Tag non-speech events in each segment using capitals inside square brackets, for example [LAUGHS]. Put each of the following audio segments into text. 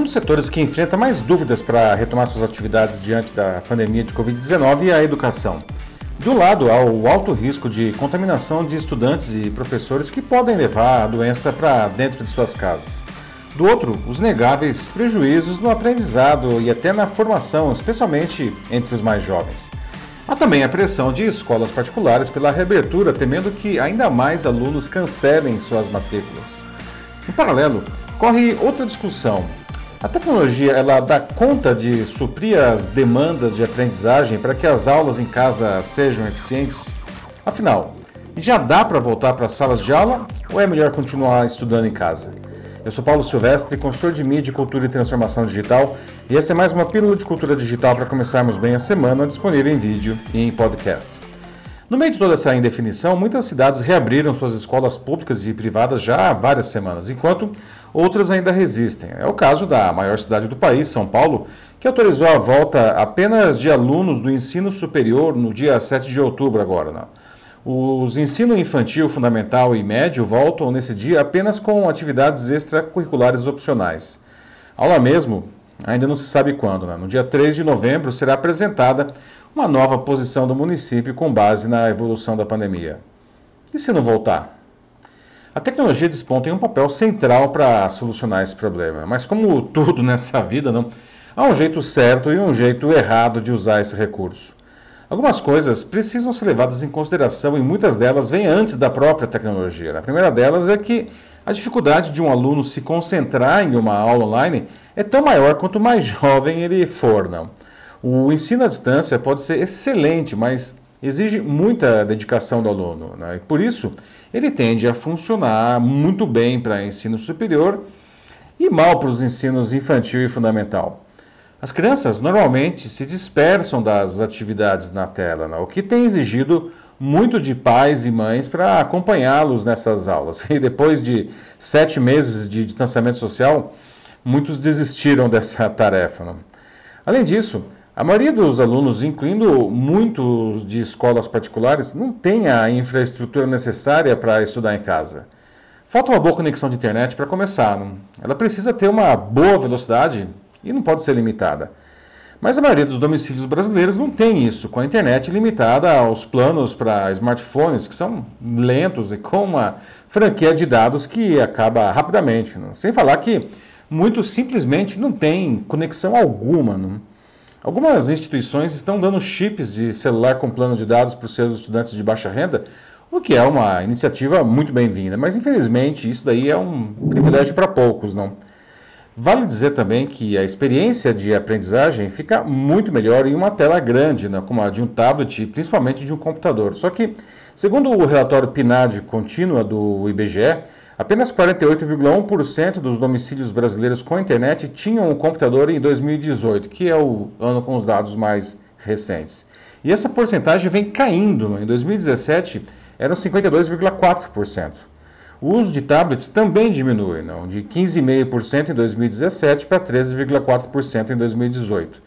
Um dos setores que enfrenta mais dúvidas para retomar suas atividades diante da pandemia de Covid-19 é a educação. De um lado, há o alto risco de contaminação de estudantes e professores que podem levar a doença para dentro de suas casas. Do outro, os negáveis prejuízos no aprendizado e até na formação, especialmente entre os mais jovens. Há também a pressão de escolas particulares pela reabertura, temendo que ainda mais alunos cancelem suas matrículas. Em paralelo, corre outra discussão a tecnologia ela dá conta de suprir as demandas de aprendizagem para que as aulas em casa sejam eficientes? Afinal, já dá para voltar para as salas de aula ou é melhor continuar estudando em casa? Eu sou Paulo Silvestre, consultor de mídia, cultura e transformação digital, e essa é mais uma pílula de cultura digital para começarmos bem a semana, disponível em vídeo e em podcast. No meio de toda essa indefinição, muitas cidades reabriram suas escolas públicas e privadas já há várias semanas, enquanto outras ainda resistem. É o caso da maior cidade do país, São Paulo, que autorizou a volta apenas de alunos do ensino superior no dia 7 de outubro agora. Né? Os ensino infantil, fundamental e médio voltam nesse dia apenas com atividades extracurriculares opcionais. Aula mesmo, ainda não se sabe quando. Né? No dia 3 de novembro será apresentada uma nova posição do município com base na evolução da pandemia. E se não voltar? A tecnologia desponta em um papel central para solucionar esse problema, mas como tudo [LAUGHS] nessa vida, não, há um jeito certo e um jeito errado de usar esse recurso. Algumas coisas precisam ser levadas em consideração e muitas delas vêm antes da própria tecnologia. A primeira delas é que a dificuldade de um aluno se concentrar em uma aula online é tão maior quanto mais [LAUGHS] jovem ele for. Não? O ensino à distância pode ser excelente, mas exige muita dedicação do aluno. Né? Por isso, ele tende a funcionar muito bem para ensino superior e mal para os ensinos infantil e fundamental. As crianças normalmente se dispersam das atividades na tela, né? o que tem exigido muito de pais e mães para acompanhá-los nessas aulas. [LAUGHS] E depois de sete meses de distanciamento social, muitos desistiram [LAUGHS] dessa tarefa. Né? Além disso, a maioria dos alunos, incluindo muitos de escolas particulares, não tem a infraestrutura necessária para estudar em casa. Falta uma boa conexão de internet para começar. Ela precisa ter uma boa velocidade e não pode ser limitada. Mas a maioria dos domicílios brasileiros não tem isso, com a internet limitada aos planos para smartphones que são lentos e com uma franquia de dados que acaba rapidamente. Não? Sem falar que muitos simplesmente não têm conexão alguma. Não? Algumas instituições estão dando chips de celular com plano de dados para os seus estudantes de baixa renda, o que é uma iniciativa muito bem-vinda, mas infelizmente isso daí é um privilégio para poucos, não? Vale dizer também que a experiência de aprendizagem fica muito melhor em uma tela grande, né, como a de um tablet e principalmente de um computador. Só que, segundo o relatório PNAD contínua do IBGE, Apenas 48,1% dos domicílios brasileiros com internet tinham um computador em 2018, que é o ano com os dados mais recentes. E essa porcentagem vem caindo. Em 2017, eram 52,4%. O uso de tablets também diminui, não? de 15,5% em 2017 para 13,4% em 2018.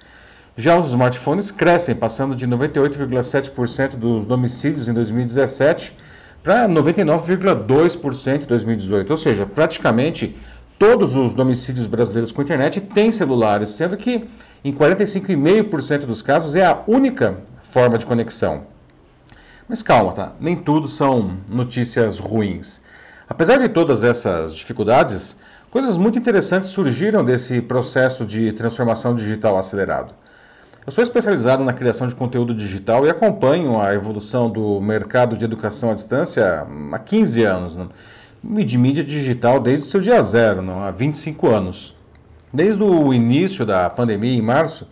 Já os smartphones crescem, passando de 98,7% dos domicílios em 2017 para 99,2% em 2018. Ou seja, praticamente todos os domicílios brasileiros com internet têm celulares, sendo que em 45,5% dos casos é a única forma de conexão. Mas calma, tá? Nem tudo são notícias ruins. Apesar de todas essas dificuldades, coisas muito interessantes surgiram desse processo de transformação digital acelerado. Eu sou especializado na criação de conteúdo digital e acompanho a evolução do mercado de educação à distância há 15 anos. Né? E de mídia digital desde o seu dia zero, não? há 25 anos. Desde o início da pandemia, em março,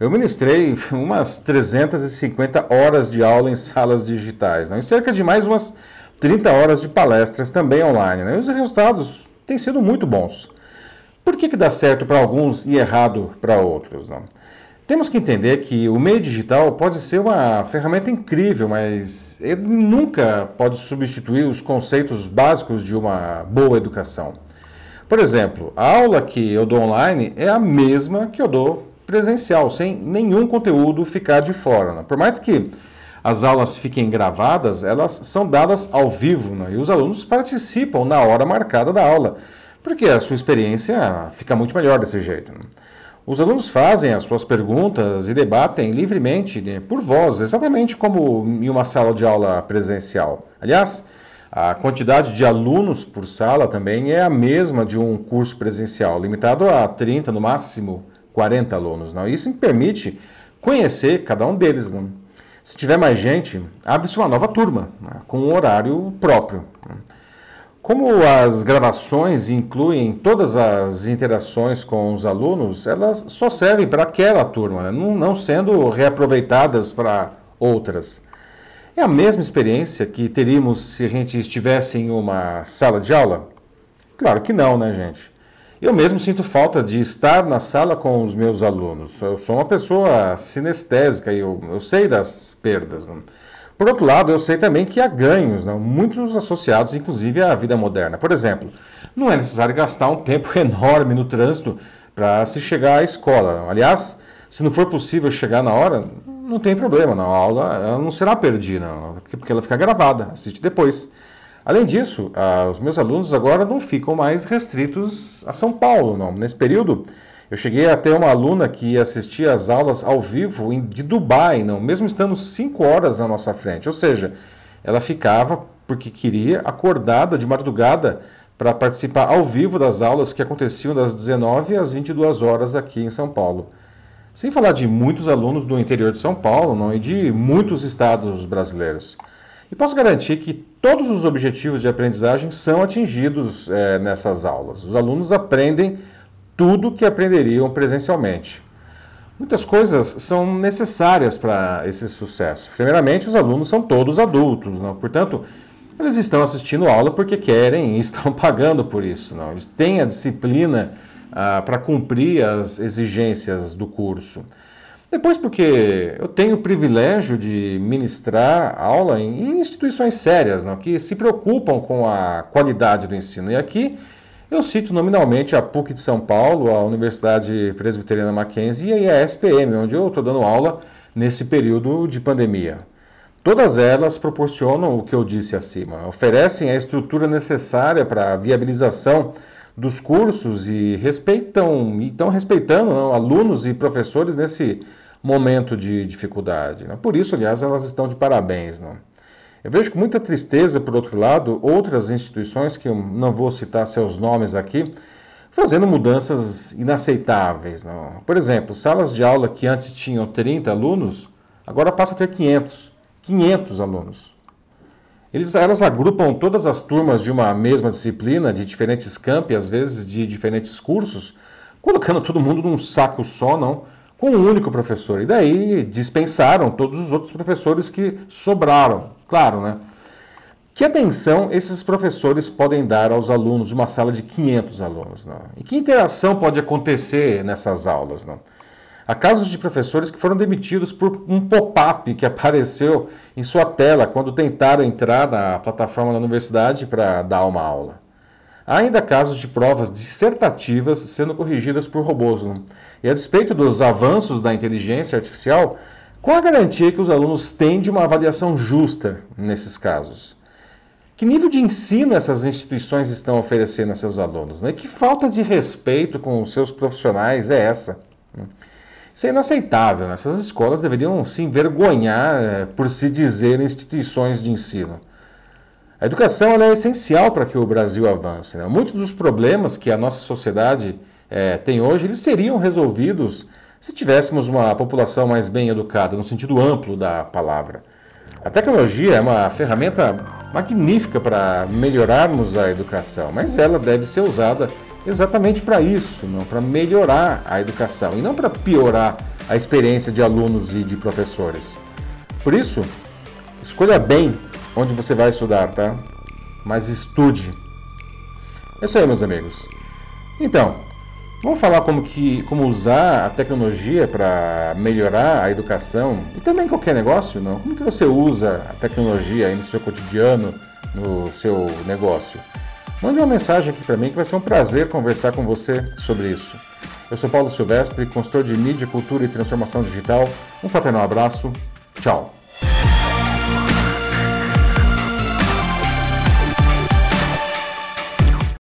eu ministrei umas 350 horas de aula em salas digitais, não? e cerca de mais umas 30 horas de palestras também online. Né? E os resultados têm sido muito bons. Por que, que dá certo para alguns e errado para outros? Não? Temos que entender que o meio digital pode ser uma ferramenta incrível, mas ele nunca pode substituir os conceitos básicos de uma boa educação. Por exemplo, a aula que eu dou online é a mesma que eu dou presencial, sem nenhum conteúdo ficar de fora. Né? Por mais que as aulas fiquem gravadas, elas são dadas ao vivo né? e os alunos participam na hora marcada da aula porque a sua experiência fica muito melhor desse jeito. Né? Os alunos fazem as suas perguntas e debatem livremente, né, por voz, exatamente como em uma sala de aula presencial. Aliás, a quantidade de alunos por sala também é a mesma de um curso presencial, limitado a 30, no máximo 40 alunos. Não? Isso permite conhecer cada um deles. Não? Se tiver mais gente, abre-se uma nova turma, né, com um horário próprio. Né? Como as gravações incluem todas as interações com os alunos, elas só servem para aquela turma, né? não, sendo reaproveitadas para outras. É a mesma experiência que teríamos se a gente estivesse em uma sala de aula? Claro que não, né, gente? Eu mesmo sinto falta de estar na sala com os meus alunos. Eu sou uma pessoa sinestésica e eu, eu sei das perdas. Né? Por outro lado, eu sei também que há ganhos, né? muitos associados, inclusive, à vida moderna. Por exemplo, não é necessário gastar um tempo [LAUGHS] enorme no trânsito para se chegar à escola. Aliás, se não for possível chegar na hora, não tem problema, a aula não será perdida, porque ela fica gravada, assiste depois. Além disso, ah, os meus alunos agora não ficam mais restritos a São Paulo. Não. Nesse período, eu cheguei a ter uma aluna que assistia às aulas ao vivo de Dubai, não, mesmo estando cinco horas na nossa frente. Ou seja, ela ficava porque queria acordada de madrugada para participar ao vivo das aulas que aconteciam das 19 às 22 horas aqui em São Paulo. Sem falar de muitos alunos do interior de São Paulo não, e de muitos estados brasileiros. E posso garantir que todos os objetivos de aprendizagem são atingidos é, nessas aulas. Os alunos aprendem tudo que aprenderiam presencialmente. Muitas coisas são necessárias para esse sucesso. Primeiramente, os alunos são todos adultos, não? portanto, eles estão assistindo aula porque querem e [LAUGHS] estão pagando por isso. Não? Eles têm a disciplina ah, para cumprir as exigências do curso. Depois, porque eu tenho o privilégio de ministrar aula em instituições sérias, não? que se preocupam com a qualidade do ensino. E aqui eu cito nominalmente a PUC de São Paulo, a Universidade Presbiteriana Mackenzie e a SPM, onde eu estou dando aula nesse período de pandemia. Todas elas proporcionam o que eu disse acima, oferecem a estrutura necessária para a viabilização dos cursos e respeitam, e estão respeitando não, alunos e professores nesse momento de dificuldade. Não? Por isso, aliás, elas estão de parabéns. Não? Eu vejo com muita tristeza, por outro lado, outras instituições, que eu não vou citar seus nomes aqui, fazendo mudanças inaceitáveis. Não? Por exemplo, salas de aula que antes tinham 30 alunos, agora passam a ter 500. 500 alunos. Eles, elas agrupam todas as turmas de uma mesma disciplina, de diferentes campi, às vezes de diferentes cursos, colocando todo mundo num saco só, não, com um único professor. E daí dispensaram todos os outros professores que sobraram. Claro, né? Que atenção esses professores podem dar aos alunos de uma sala de 500 alunos? Não? E que interação pode acontecer nessas aulas? Não? Há casos de professores que foram demitidos por um pop-up que [LAUGHS] apareceu em sua tela quando tentaram entrar na plataforma da universidade para dar uma aula. Há ainda casos de provas dissertativas sendo corrigidas por robôs. Não? E a despeito dos avanços da inteligência artificial, qual a garantia que os alunos têm de uma avaliação justa nesses casos? Que nível de ensino essas instituições estão oferecendo a seus alunos? Né? Que falta de respeito com os seus profissionais é essa? Isso é inaceitável. Né? Essas escolas deveriam se envergonhar é, por se dizer instituições de ensino. A educação é essencial para que o Brasil avance. Né? Muitos dos problemas que a nossa sociedade é, tem hoje, eles seriam resolvidos se tivéssemos uma população mais bem educada, no sentido amplo da palavra. A tecnologia é uma ferramenta magnífica para melhorarmos a educação, mas ela deve ser usada exatamente para isso, não para melhorar a educação e não para piorar a experiência de alunos e de professores. Por isso, escolha bem onde você vai estudar, tá? Mas estude. É isso aí, meus amigos. Então, Vamos falar como, que, como usar a tecnologia para melhorar a educação e também qualquer negócio, não? Como que você usa a tecnologia aí no seu cotidiano, no seu negócio? Mande uma mensagem aqui para mim que vai ser um prazer conversar com você sobre isso. Eu sou Paulo Silvestre, consultor de mídia, cultura e transformação digital. Um fraternal abraço. Tchau.